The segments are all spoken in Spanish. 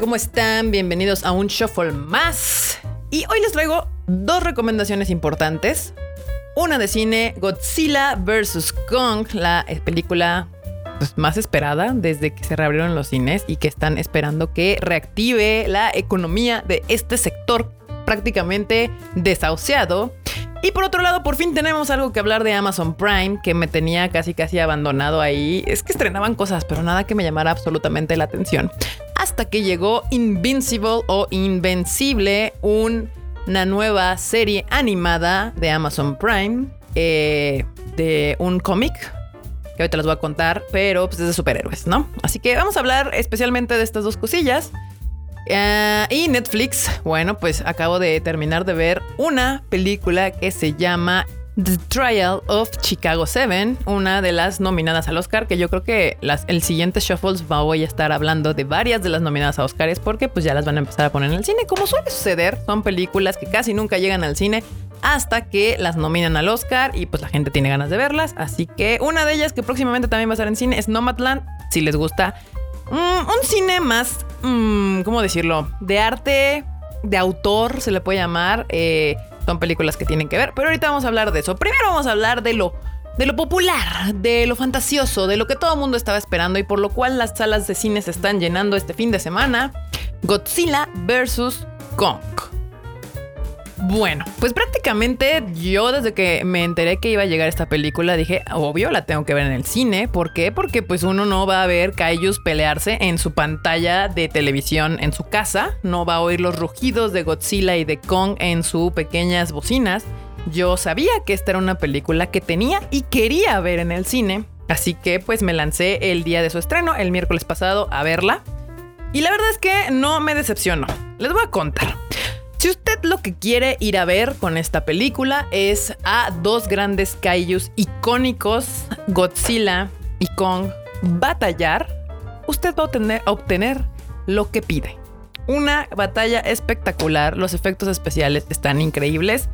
¿Cómo están? Bienvenidos a un Shuffle más. Y hoy les traigo dos recomendaciones importantes. Una de cine, Godzilla vs. Kong, la eh, película pues, más esperada desde que se reabrieron los cines y que están esperando que reactive la economía de este sector prácticamente desahuciado. Y por otro lado, por fin tenemos algo que hablar de Amazon Prime, que me tenía casi casi abandonado ahí. Es que estrenaban cosas, pero nada que me llamara absolutamente la atención. Hasta que llegó Invincible o Invencible, una nueva serie animada de Amazon Prime, eh, de un cómic que ahorita les voy a contar, pero pues es de superhéroes, ¿no? Así que vamos a hablar especialmente de estas dos cosillas. Eh, y Netflix, bueno, pues acabo de terminar de ver una película que se llama The Trial of Chicago 7, una de las nominadas al Oscar, que yo creo que las, el siguiente Shuffles voy a estar hablando de varias de las nominadas a Oscars porque pues ya las van a empezar a poner en el cine, como suele suceder, son películas que casi nunca llegan al cine hasta que las nominan al Oscar y pues la gente tiene ganas de verlas, así que una de ellas que próximamente también va a estar en cine es Nomadland, si les gusta Mm, un cine más, mm, ¿cómo decirlo? De arte, de autor, se le puede llamar. Eh, son películas que tienen que ver, pero ahorita vamos a hablar de eso. Primero vamos a hablar de lo, de lo popular, de lo fantasioso, de lo que todo el mundo estaba esperando y por lo cual las salas de cine se están llenando este fin de semana. Godzilla vs. Kong. Bueno, pues prácticamente yo desde que me enteré que iba a llegar esta película dije, obvio, la tengo que ver en el cine. ¿Por qué? Porque pues uno no va a ver Kaijus pelearse en su pantalla de televisión en su casa, no va a oír los rugidos de Godzilla y de Kong en sus pequeñas bocinas. Yo sabía que esta era una película que tenía y quería ver en el cine, así que pues me lancé el día de su estreno, el miércoles pasado, a verla. Y la verdad es que no me decepcionó. Les voy a contar. Si usted lo que quiere ir a ver con esta película es a dos grandes kaijus icónicos, Godzilla y Kong, batallar, usted va a obtener, lo que pide. Una batalla espectacular, los efectos especiales están increíbles.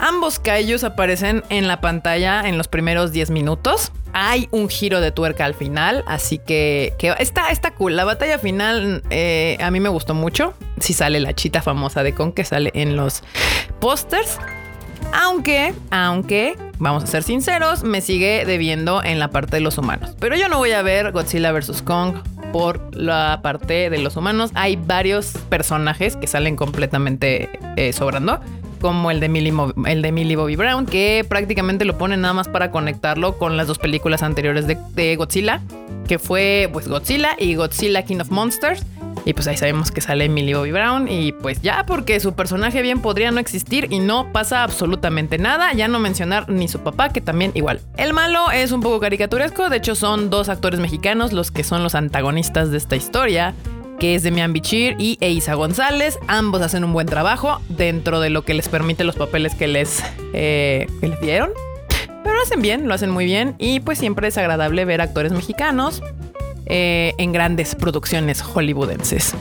Ambos kaijus aparecen en la pantalla en los primeros 10 minutos. Hay un giro de tuerca al final, así que, está, está cool. La batalla final eh, a mí me gustó mucho. Si sale la chita famosa de Kong que sale en los pósters. Aunque, aunque, vamos a ser sinceros, me sigue debiendo en la parte de los humanos. Pero yo no voy a ver Godzilla vs. Kong por la parte de los humanos. Hay varios personajes que salen completamente eh, sobrando como el de, Millie, el de Millie Bobby Brown, que prácticamente lo ponen nada más para conectarlo con las dos películas anteriores de, Godzilla, que fue pues Godzilla y Godzilla King of Monsters. Y pues ahí sabemos que sale Millie Bobby Brown. Y pues ya, porque su personaje bien podría no existir y no pasa absolutamente nada. Ya no mencionar ni su papá, que también igual. El malo es un poco caricaturesco. De hecho, son dos actores mexicanos los que son los antagonistas de esta historia que es de Mian Bichir y Eiza González. Ambos hacen un buen trabajo dentro de lo que les permite los papeles que les, eh, les dieron. Pero lo hacen bien, lo hacen muy bien y pues siempre es agradable ver actores mexicanos eh, en grandes producciones hollywoodenses.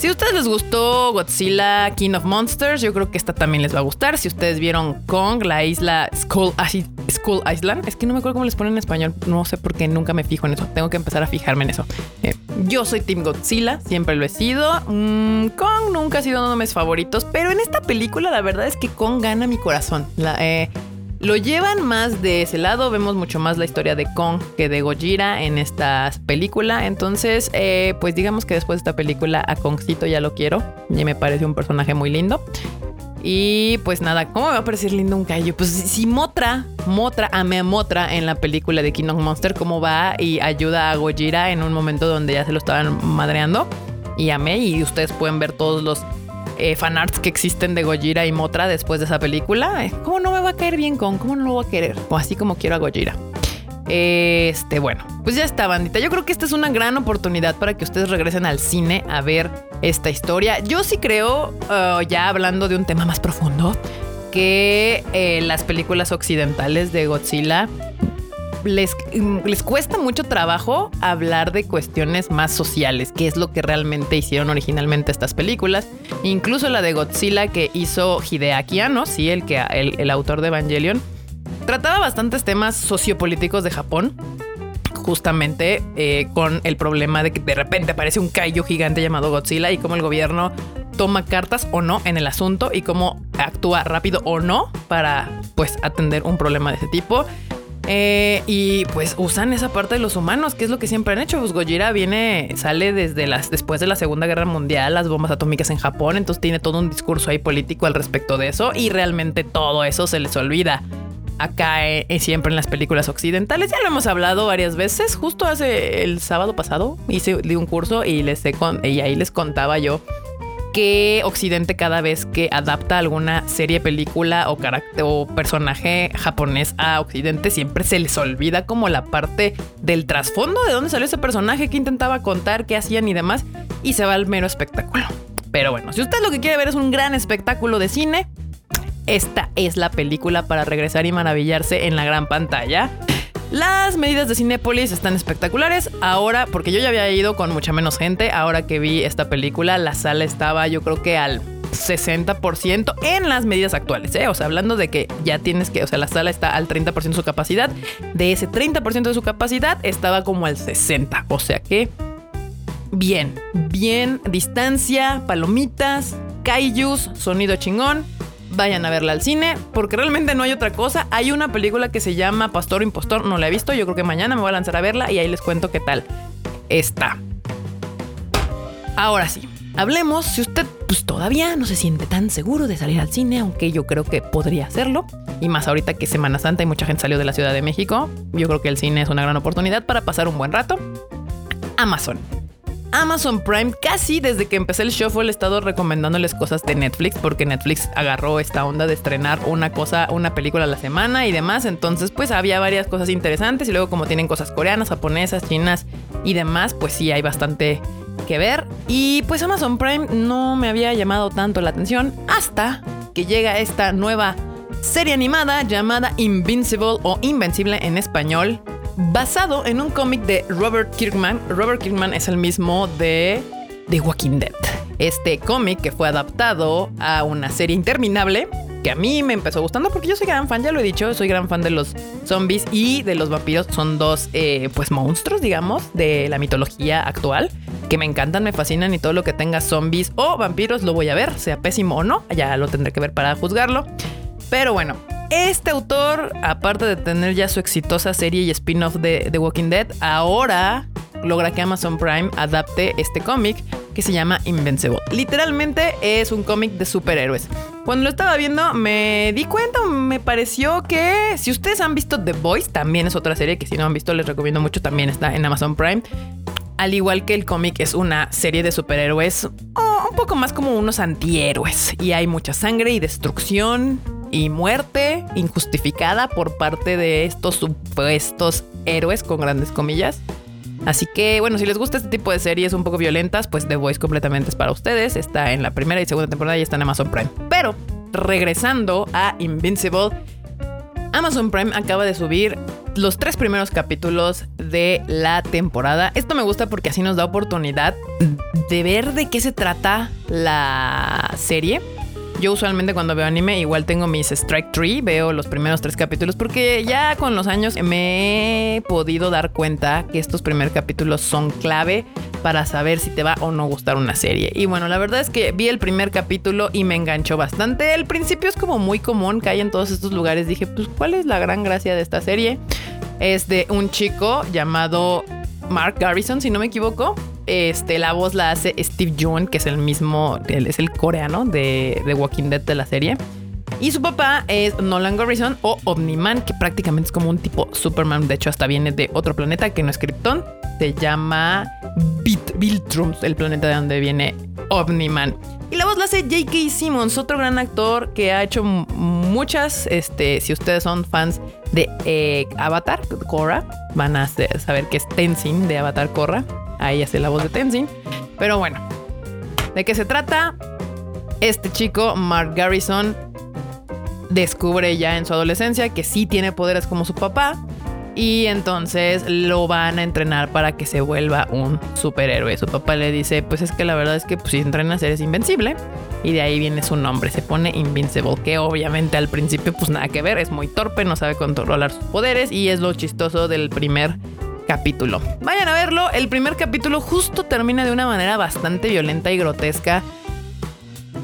Si a ustedes les gustó Godzilla King of Monsters, yo creo que esta también les va a gustar. Si ustedes vieron Kong, la isla Skull, Skull Island, es que no me acuerdo cómo les ponen en español, no sé por qué nunca me fijo en eso. Tengo que empezar a fijarme en eso. Eh, yo soy Team Godzilla, siempre lo he sido. Mm, Kong nunca ha sido uno de mis favoritos, pero en esta película la verdad es que Kong gana mi corazón. La, eh, lo llevan más de ese lado, vemos mucho más la historia de Kong que de Gojira en esta película. Entonces, eh, pues digamos que después de esta película a Kongcito ya lo quiero. Y me parece un personaje muy lindo. Y pues nada, ¿cómo me va a parecer lindo un callo? Pues si Motra, Motra, ame a Motra en la película de King of Monster, cómo va y ayuda a Gojira en un momento donde ya se lo estaban madreando. Y amé, y ustedes pueden ver todos los eh, fanarts que existen de Gojira y Motra después de esa película. Eh, ¿Cómo no me va a caer bien con? ¿Cómo no lo voy a querer? O así como quiero a Gojira. Este, bueno, pues ya está, bandita. Yo creo que esta es una gran oportunidad para que ustedes regresen al cine a ver esta historia. Yo sí creo, uh, ya hablando de un tema más profundo, que eh, las películas occidentales de Godzilla les, les cuesta mucho trabajo hablar de cuestiones más sociales, que es lo que realmente hicieron originalmente estas películas. Incluso la de Godzilla que hizo Hideaki Anno, sí, el, que, el, el autor de Evangelion, trataba bastantes temas sociopolíticos de Japón justamente eh, con el problema de que de repente aparece un kaiju gigante llamado Godzilla y cómo el gobierno toma cartas o no en el asunto y cómo actúa rápido o no para pues atender un problema de ese tipo. Eh, y pues usan esa parte de los humanos, que es lo que siempre han hecho. Pues Gojira viene, sale desde las, después de la Segunda Guerra Mundial, las bombas atómicas en Japón, entonces tiene todo un discurso ahí político al respecto de eso y realmente todo eso se les olvida acá eh, siempre en las películas occidentales. Ya lo hemos hablado varias veces. Justo hace el sábado pasado hice un curso y, les y ahí les contaba yo que Occidente cada vez que adapta alguna serie, película o, carácter, o personaje japonés a Occidente siempre se les olvida como la parte del trasfondo de dónde salió ese personaje, qué intentaba contar, qué hacían y demás, y se va al mero espectáculo. Pero bueno, si usted lo que quiere ver es un gran espectáculo de cine, esta es la película para regresar y maravillarse en la gran pantalla. Las medidas de Cinépolis están espectaculares. Ahora, porque yo ya había ido con mucha menos gente, ahora que vi esta película, la sala estaba yo creo que al 60% en las medidas actuales, ¿eh? O sea, hablando de que ya tienes que, o sea, la sala está al 30% de su capacidad. De ese 30% de su capacidad estaba como al 60%. O sea que bien, bien, distancia, palomitas, kaijus, sonido chingón vayan a verla al cine, porque realmente no hay otra cosa. Hay una película que se llama Pastor Impostor, no la he visto, yo creo que mañana me voy a lanzar a verla y ahí les cuento qué tal está. Ahora sí, hablemos si usted pues, todavía no se siente tan seguro de salir al cine, aunque yo creo que podría hacerlo. Y más ahorita que Semana Santa y mucha gente salió de la Ciudad de México, yo creo que el cine es una gran oportunidad para pasar un buen rato. Amazon. Amazon Prime casi desde que empecé el show fue el estado recomendándoles cosas de Netflix porque Netflix agarró esta onda de estrenar una cosa, una película a la semana y demás. Entonces, pues había varias cosas interesantes y luego como tienen cosas coreanas, japonesas, chinas y demás, pues sí hay bastante que ver. Y pues Amazon Prime no me había llamado tanto la atención hasta que llega esta nueva serie animada llamada Invincible o Invencible en español basado en un cómic de Robert Kirkman. Robert Kirkman es el mismo de The Walking Dead. Este cómic que fue adaptado a una serie interminable que a mí me empezó gustando porque yo soy gran fan, ya lo he dicho, soy gran fan de los zombies y de los vampiros. Son dos, eh, pues, monstruos, digamos, de la mitología actual que me encantan, me fascinan y todo lo que tenga zombies o vampiros lo voy a ver, sea pésimo o no, ya lo tendré que ver para juzgarlo. Pero bueno, este autor, aparte de tener ya su exitosa serie y spin-off de The Walking Dead, ahora logra que Amazon Prime adapte este cómic que se llama Invincible. Literalmente es un cómic de superhéroes. Cuando lo estaba viendo me di cuenta, me pareció que si ustedes han visto The Voice, también es otra serie que si no han visto les recomiendo mucho, también está en Amazon Prime. Al igual que el cómic es una serie de superhéroes, un poco más como unos antihéroes. Y hay mucha sangre y destrucción y muerte injustificada por parte de estos supuestos héroes con grandes comillas. Así que bueno, si les gusta este tipo de series un poco violentas, pues The Voice completamente es para ustedes. Está en la primera y segunda temporada y está en Amazon Prime. Pero regresando a Invincible, Amazon Prime acaba de subir los tres primeros capítulos de la temporada. Esto me gusta porque así nos da oportunidad de ver de qué se trata la serie yo usualmente cuando veo anime igual tengo mis Strike Tree, veo los primeros tres capítulos porque ya con los años me he podido dar cuenta que estos primeros capítulos son clave para saber si te va o no gustar una serie. Y bueno, la verdad es que vi el primer capítulo y me enganchó bastante. El principio es como muy común que hay en todos estos lugares. Dije, pues, ¿cuál es la gran gracia de esta serie? Es de un chico llamado Mark Garrison, si no me equivoco, este, la voz la hace Steve Yeun, que es el mismo, es el coreano de, The Walking Dead de la serie. Y su papá es Nolan Garrison o Omniman, que prácticamente es como un tipo Superman. De hecho, hasta viene de otro planeta que no es Krypton. Se llama Viltrum, el planeta de donde viene Omniman. Y la voz la hace J.K. Simmons, otro gran actor que ha hecho muchas. Este, si ustedes son fans de eh, Avatar, Korra, van a saber que es Tenzin de Avatar Korra. Ahí hace la voz de Tenzin. Pero bueno, ¿de qué se trata? Este chico, Mark Garrison, descubre ya en su adolescencia que sí tiene poderes como su papá. Y entonces lo van a entrenar para que se vuelva un superhéroe. Su papá le dice, pues es que la verdad es que pues, si entrenas eres invencible. Y de ahí viene su nombre, se pone Invincible, que obviamente al principio pues nada que ver, es muy torpe, no sabe controlar sus poderes y es lo chistoso del primer capítulo. Vayan a verlo. El primer capítulo justo termina de una manera bastante violenta y grotesca.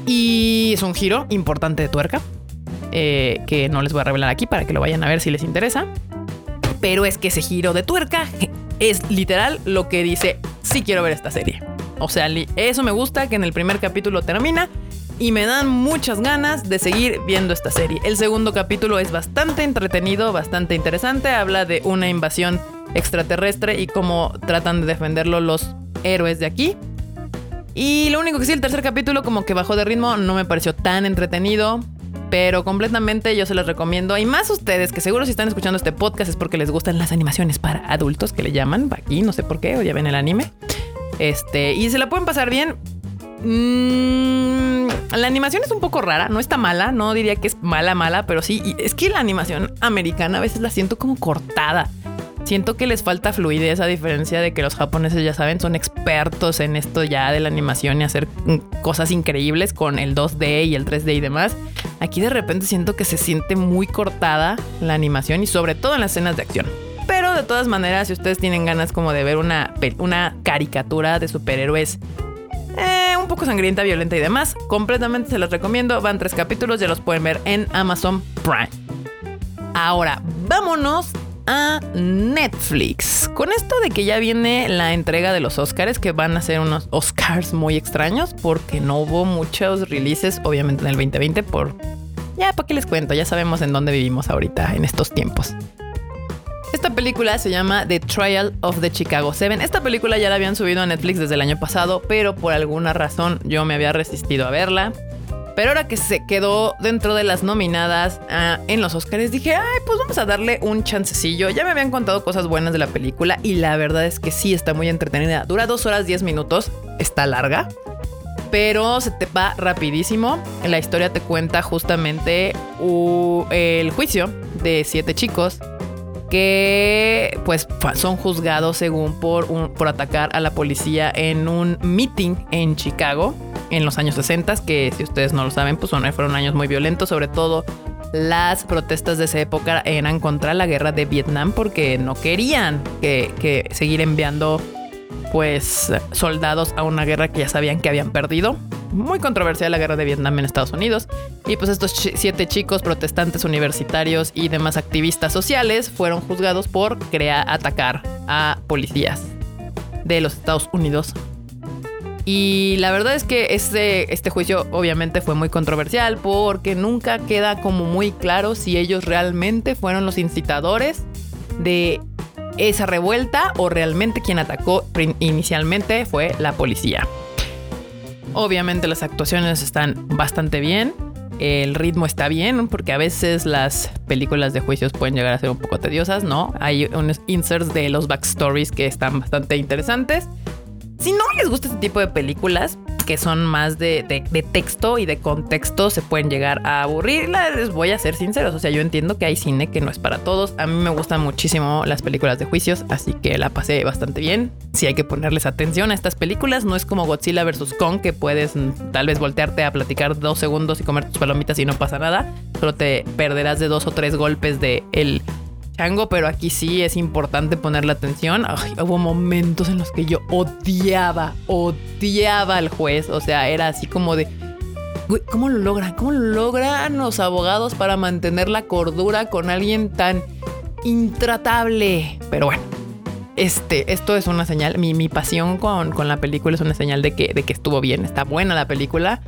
Y es un giro importante de tuerca. Eh, que no les voy a revelar aquí para que lo vayan a ver si les interesa. Pero es que ese giro de tuerca es literal lo que dice, sí quiero ver esta serie. O sea, eso me gusta que en el primer capítulo termina y me dan muchas ganas de seguir viendo esta serie. El segundo capítulo es bastante entretenido, bastante interesante. Habla de una invasión extraterrestre y cómo tratan de defenderlo los héroes de aquí. Y lo único que sí, el tercer capítulo como que bajó de ritmo, no me pareció tan entretenido. Pero completamente yo se los recomiendo. Y más ustedes, que seguro si están escuchando este podcast es porque les gustan las animaciones para adultos, que le llaman aquí, no sé por qué, o ya ven el anime. Este, y se la pueden pasar bien. Mmm, la animación es un poco rara, no está mala, no diría que es mala, mala, pero sí, es que la animación americana a veces la siento como cortada. Siento que les falta fluidez a diferencia de que los japoneses ya saben, son expertos en esto ya de la animación y hacer cosas increíbles con el 2D y el 3D y demás. Aquí de repente siento que se siente muy cortada la animación y sobre todo en las escenas de acción. Pero de todas maneras, si ustedes tienen ganas como de ver una, una caricatura de superhéroes eh, un poco sangrienta, violenta y demás, completamente se los recomiendo. Van tres capítulos, ya los pueden ver en Amazon Prime. Ahora, vámonos a Netflix. Con esto de que ya viene la entrega de los Oscars, que van a ser unos Oscars muy extraños, porque no hubo muchos releases, obviamente en el 2020, por... Ya, ¿para qué les cuento? Ya sabemos en dónde vivimos ahorita, en estos tiempos. Esta película se llama The Trial of the Chicago Seven. Esta película ya la habían subido a Netflix desde el año pasado, pero por alguna razón yo me había resistido a verla. Pero ahora que se quedó dentro de las nominadas ah, en los Oscars, dije, ay, pues vamos a darle un chancecillo. Ya me habían contado cosas buenas de la película y la verdad es que sí, está muy entretenida. Dura dos horas diez minutos, está larga, pero se te va rapidísimo. La historia te cuenta justamente el juicio de siete chicos que pues son juzgados según por, por atacar a la policía en un meeting en Chicago en los años 60, que si ustedes no lo saben, pues fueron años muy violentos, sobre todo las protestas de esa época eran contra la guerra de Vietnam porque no querían que, seguir enviando pues soldados a una guerra que ya sabían que habían perdido. Muy controversial la guerra de Vietnam en Estados Unidos. Y pues estos siete chicos protestantes universitarios y demás activistas sociales fueron juzgados por crear, atacar a policías de los Estados Unidos y la verdad es que este, este juicio obviamente fue muy controversial porque nunca queda como muy claro si ellos realmente fueron los incitadores de esa revuelta o realmente quien atacó inicialmente fue la policía. Obviamente las actuaciones están bastante bien, el ritmo está bien, porque a veces las películas de juicios pueden llegar a ser un poco tediosas, ¿no? Hay unos inserts de los backstories que están bastante interesantes. Si no les gusta este tipo de películas, que son más de, texto y de contexto, se pueden llegar a aburrir. Les voy a ser sinceros. O sea, yo entiendo que hay cine que no es para todos. A mí me gustan muchísimo las películas de juicios, así que la pasé bastante bien. Si hay que ponerles atención a estas películas, no es como Godzilla vs. Kong, que puedes mm, tal vez voltearte a platicar dos segundos y comer tus palomitas y no pasa nada. Solo te perderás de dos o tres golpes de el chango, pero aquí sí es importante ponerle atención. hubo momentos en los que yo odiaba, odiaba al juez. O sea, era así como de. ¿cómo lo logran? ¿Cómo lo logran los abogados para mantener la cordura con alguien tan intratable? Pero bueno, este, esto es una señal. Mi, mi pasión con, con, la película es una señal de que, de que estuvo bien. Está buena la película.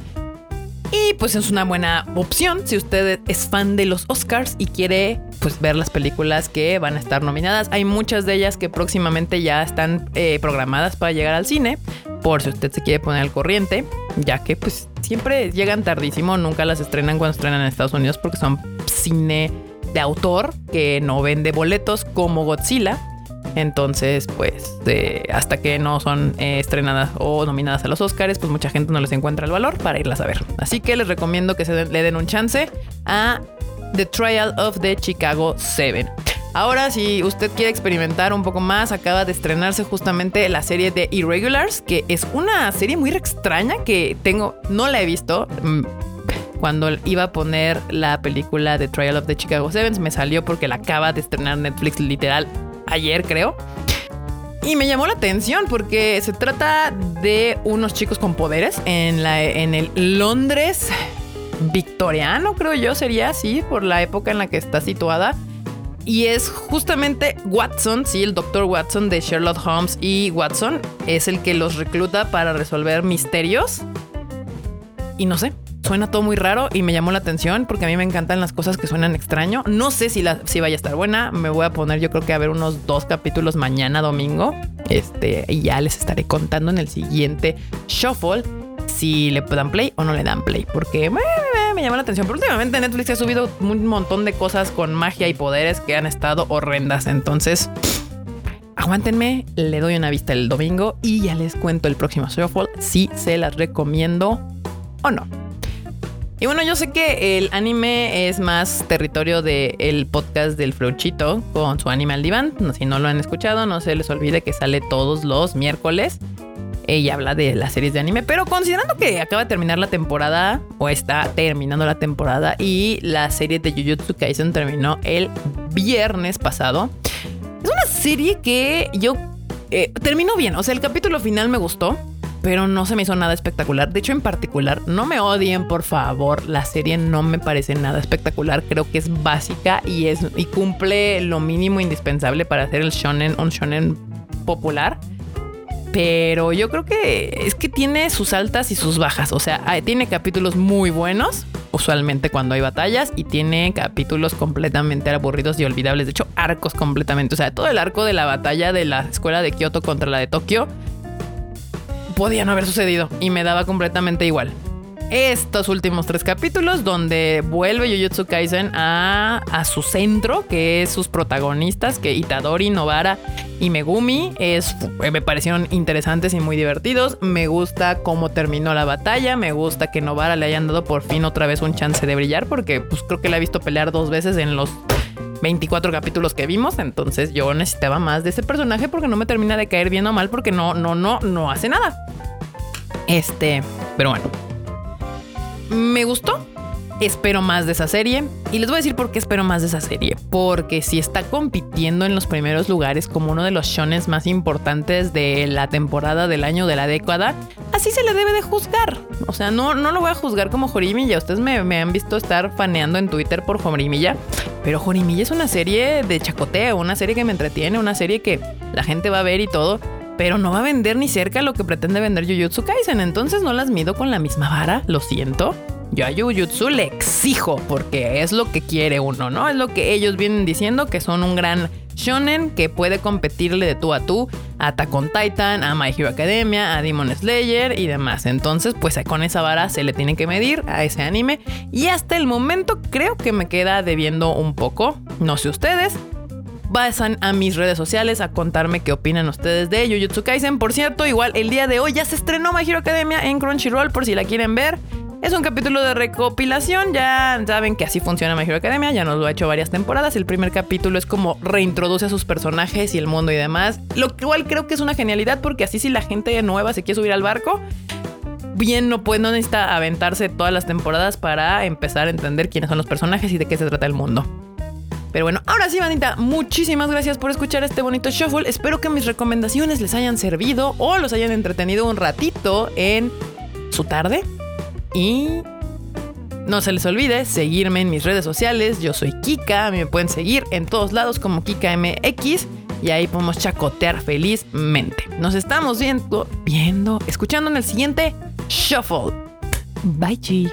Y pues es una buena opción si usted es fan de los Oscars y quiere pues ver las películas que van a estar nominadas. Hay muchas de ellas que próximamente ya están eh, programadas para llegar al cine, por si usted se quiere poner al corriente, ya que pues siempre llegan tardísimo, nunca las estrenan cuando estrenan en Estados Unidos porque son cine de autor que no vende boletos como Godzilla. Entonces, pues, hasta que no son eh, estrenadas o nominadas a los Oscars, pues mucha gente no les encuentra el valor para irlas a ver. Así que les recomiendo que le den un chance a The Trial of the Chicago 7. Ahora, si usted quiere experimentar un poco más, acaba de estrenarse justamente la serie de Irregulars, que es una serie muy extraña que tengo, no la he visto. Mm, cuando iba a poner la película The Trial of the Chicago 7, me salió porque la acaba de estrenar Netflix literal ayer, creo. Y me llamó la atención porque se trata de unos chicos con poderes en, la, en el Londres victoriano, creo yo, sería así, por la época en la que está situada. Y es justamente Watson, sí, el doctor Watson de Sherlock Holmes y Watson es el que los recluta para resolver misterios. Y no sé, suena todo muy raro y me llamó la atención porque a mí me encantan las cosas que suenan extraño. No sé si, si vaya a estar buena. Me voy a poner, yo creo que a ver unos dos capítulos mañana domingo. Este, y ya les estaré contando en el siguiente Shuffle si le dan play o no le dan play. Porque me, me, llama la atención. Pero últimamente Netflix ha subido un montón de cosas con magia y poderes que han estado horrendas. Entonces, aguántenme, le doy una vista el domingo y ya les cuento el próximo Shuffle si se las recomiendo o no. Y bueno, yo sé que el anime es más territorio del podcast del Flauchito con su Animal Divan. Si no lo han escuchado, no se les olvide que sale todos los miércoles. Ella habla de las series de anime, pero considerando que acaba de terminar la temporada, o está terminando la temporada, y la serie de Jujutsu Kaisen terminó el viernes pasado, es una serie que yo eh, terminó bien. O sea, el capítulo final me gustó pero no se me hizo nada espectacular. De hecho, en particular, no me odien, por favor. La serie no me parece nada espectacular. Creo que es básica y es y cumple lo mínimo indispensable para hacer el shonen un shonen popular. Pero yo creo que es que tiene sus altas y sus bajas. O sea, tiene capítulos muy buenos, usualmente cuando hay batallas, y tiene capítulos completamente aburridos y olvidables. De hecho, arcos completamente. O sea, todo el arco de la batalla de la escuela de Kioto contra la de Tokio podía no haber sucedido y me daba completamente igual. Estos últimos tres capítulos donde vuelve Jujutsu Kaisen a, a su centro, que es sus protagonistas, que Itadori, Novara y Megumi, es, me parecieron interesantes y muy divertidos. Me gusta cómo terminó la batalla, me gusta que Novara le hayan dado por fin otra vez un chance de brillar, porque pues creo que la he visto pelear dos veces en los 24 capítulos que vimos, entonces yo necesitaba más de ese personaje porque no me termina de caer bien o mal porque no, no, no, no hace nada. Este, pero bueno. Me gustó. Espero más de esa serie. Y les voy a decir por qué espero más de esa serie. Porque si está compitiendo en los primeros lugares como uno de los shones más importantes de la temporada del año de la década, así se le debe de juzgar. O sea, no, no lo voy a juzgar como Jorimilla. Ustedes me, me han visto estar faneando en Twitter por Jorimilla. Pero Jorimilla es una serie de chacoteo, una serie que me entretiene, una serie que la gente va a ver y todo. Pero no va a vender ni cerca lo que pretende vender Jujutsu Kaisen. Entonces no las mido con la misma vara. Lo siento. Yo a Jujutsu le exijo porque es lo que quiere uno, ¿no? Es lo que ellos vienen diciendo que son un gran shonen que puede competirle de tú a tú a Attack Titan, a My Hero Academia, a Demon Slayer y demás. Entonces, pues con esa vara se le tiene que medir a ese anime y hasta el momento creo que me queda debiendo un poco. No sé ustedes, vayan a mis redes sociales a contarme qué opinan ustedes de Jujutsu Kaisen. Por cierto, igual el día de hoy ya se estrenó My Hero Academia en Crunchyroll por si la quieren ver. Es un capítulo de recopilación, ya saben que así funciona My Hero Academia, ya nos lo ha hecho varias temporadas. El primer capítulo es como reintroduce a sus personajes y el mundo y demás, lo cual creo que es una genialidad porque así si la gente nueva se quiere subir al barco, bien no puede, no necesita aventarse todas las temporadas para empezar a entender quiénes son los personajes y de qué se trata el mundo. Pero bueno, ahora sí, bandita, muchísimas gracias por escuchar este bonito shuffle. Espero que mis recomendaciones les hayan servido o los hayan entretenido un ratito en su tarde y no se les olvide seguirme en mis redes sociales. Yo soy Kika. Me pueden seguir en todos lados como KikaMX. Y ahí podemos chacotear felizmente. Nos estamos viendo, viendo, escuchando en el siguiente Shuffle. Bye, chi.